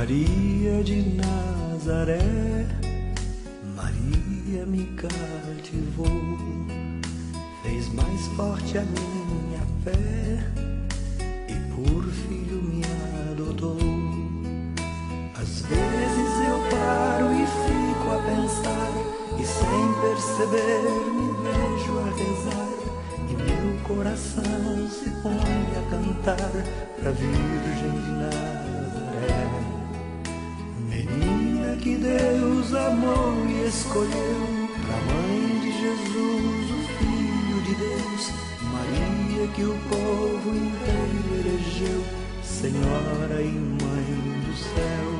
Maria de Nazaré, Maria me cativou, fez mais forte a minha fé e por filho me adotou. Às vezes eu paro e fico a pensar, e sem perceber me vejo a rezar, e meu coração se põe a cantar pra Virgem de Nazaré. Que Deus amou e escolheu, pra mãe de Jesus, o Filho de Deus, Maria que o povo inteiro elegeu, Senhora e Mãe do céu.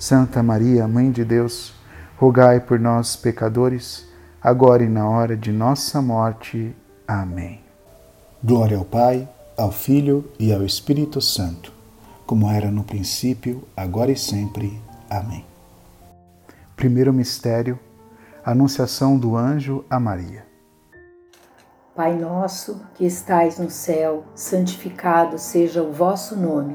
Santa Maria, Mãe de Deus, rogai por nós, pecadores, agora e na hora de nossa morte. Amém. Glória ao Pai, ao Filho e ao Espírito Santo, como era no princípio, agora e sempre. Amém. Primeiro mistério: Anunciação do anjo a Maria. Pai nosso, que estais no céu, santificado seja o vosso nome.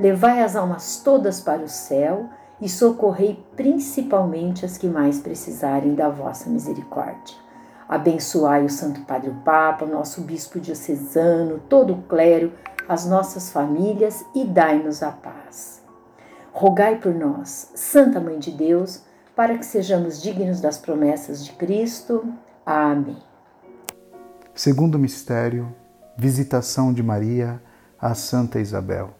levai as almas todas para o céu e socorrei principalmente as que mais precisarem da vossa misericórdia. Abençoai o Santo Padre o Papa, nosso Bispo diocesano, todo o clero, as nossas famílias e dai-nos a paz. Rogai por nós, Santa Mãe de Deus, para que sejamos dignos das promessas de Cristo. Amém. Segundo mistério, visitação de Maria a Santa Isabel.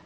rogai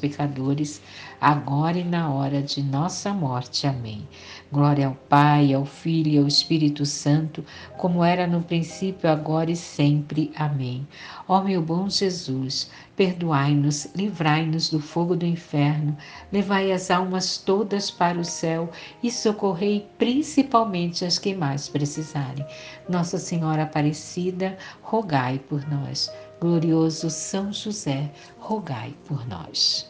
pecadores, agora e na hora de nossa morte. Amém. Glória ao Pai, ao Filho e ao Espírito Santo, como era no princípio, agora e sempre. Amém. Ó meu bom Jesus, perdoai-nos, livrai-nos do fogo do inferno, levai as almas todas para o céu e socorrei principalmente as que mais precisarem. Nossa Senhora Aparecida, rogai por nós. Glorioso São José, rogai por nós.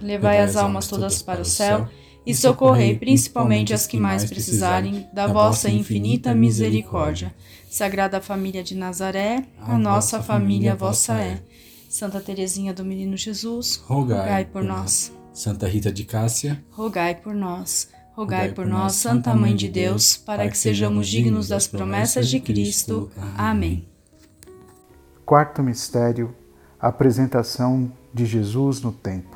Levai as almas todas para o céu e socorrei principalmente as que mais precisarem da vossa infinita misericórdia. Sagrada Família de Nazaré, a nossa família vossa é. Santa Teresinha do Menino Jesus, rogai, por nós. Santa Rita de Cássia, rogai por nós. Rogai por nós, Santa Mãe de Deus, para que sejamos dignos das promessas de Cristo. Amém. Quarto mistério: a apresentação de Jesus no templo.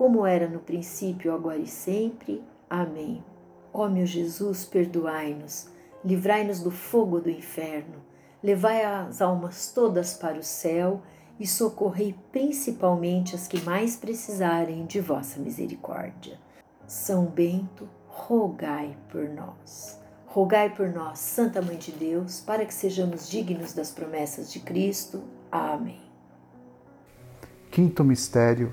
como era no princípio, agora e sempre. Amém. Ó meu Jesus, perdoai-nos, livrai-nos do fogo do inferno, levai as almas todas para o céu e socorrei principalmente as que mais precisarem de vossa misericórdia. São Bento, rogai por nós. Rogai por nós, Santa Mãe de Deus, para que sejamos dignos das promessas de Cristo. Amém. Quinto mistério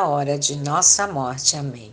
hora de nossa morte. Amém.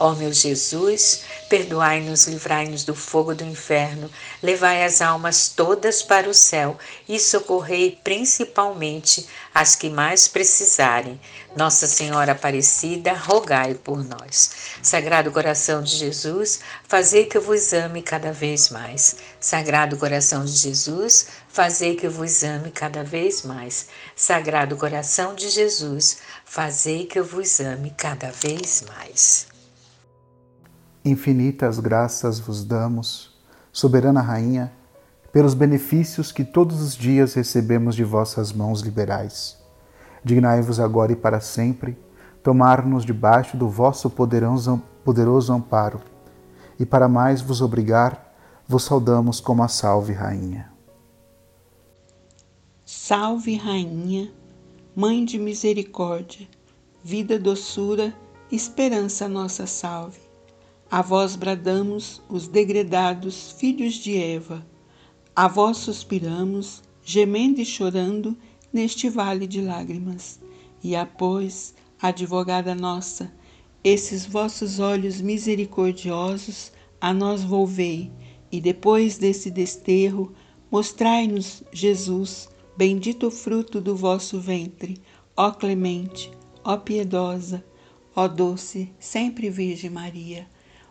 Ó meu Jesus, perdoai-nos, livrai-nos do fogo do inferno, levai as almas todas para o céu e socorrei principalmente as que mais precisarem. Nossa Senhora Aparecida, rogai por nós. Sagrado coração de Jesus, fazei que eu vos ame cada vez mais. Sagrado coração de Jesus, fazei que eu vos ame cada vez mais. Sagrado coração de Jesus, fazei que eu vos ame cada vez mais. Infinitas graças vos damos, soberana Rainha, pelos benefícios que todos os dias recebemos de vossas mãos liberais. Dignai-vos agora e para sempre tomar-nos debaixo do vosso poderoso amparo, e para mais vos obrigar, vos saudamos como a Salve Rainha. Salve Rainha, Mãe de misericórdia, vida, doçura, esperança nossa salve. A vós bradamos, os degredados filhos de Eva. A vós suspiramos, gemendo e chorando neste vale de lágrimas. E após, advogada nossa, esses vossos olhos misericordiosos a nós volvei, e depois desse desterro, mostrai-nos, Jesus, bendito fruto do vosso ventre, ó clemente, ó piedosa, ó doce, sempre Virgem Maria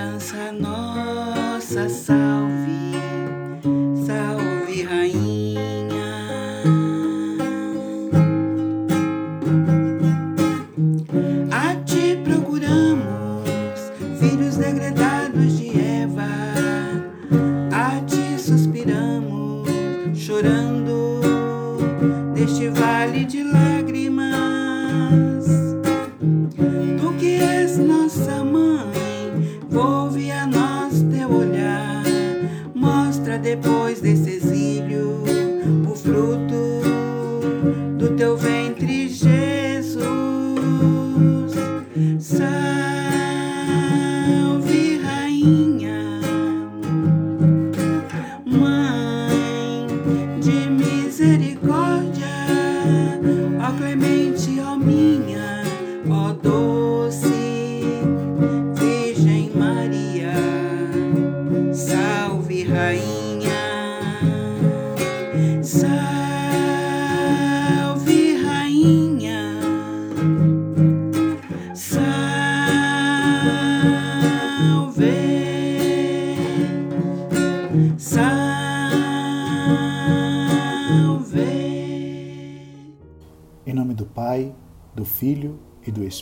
Esperança, nossa salve,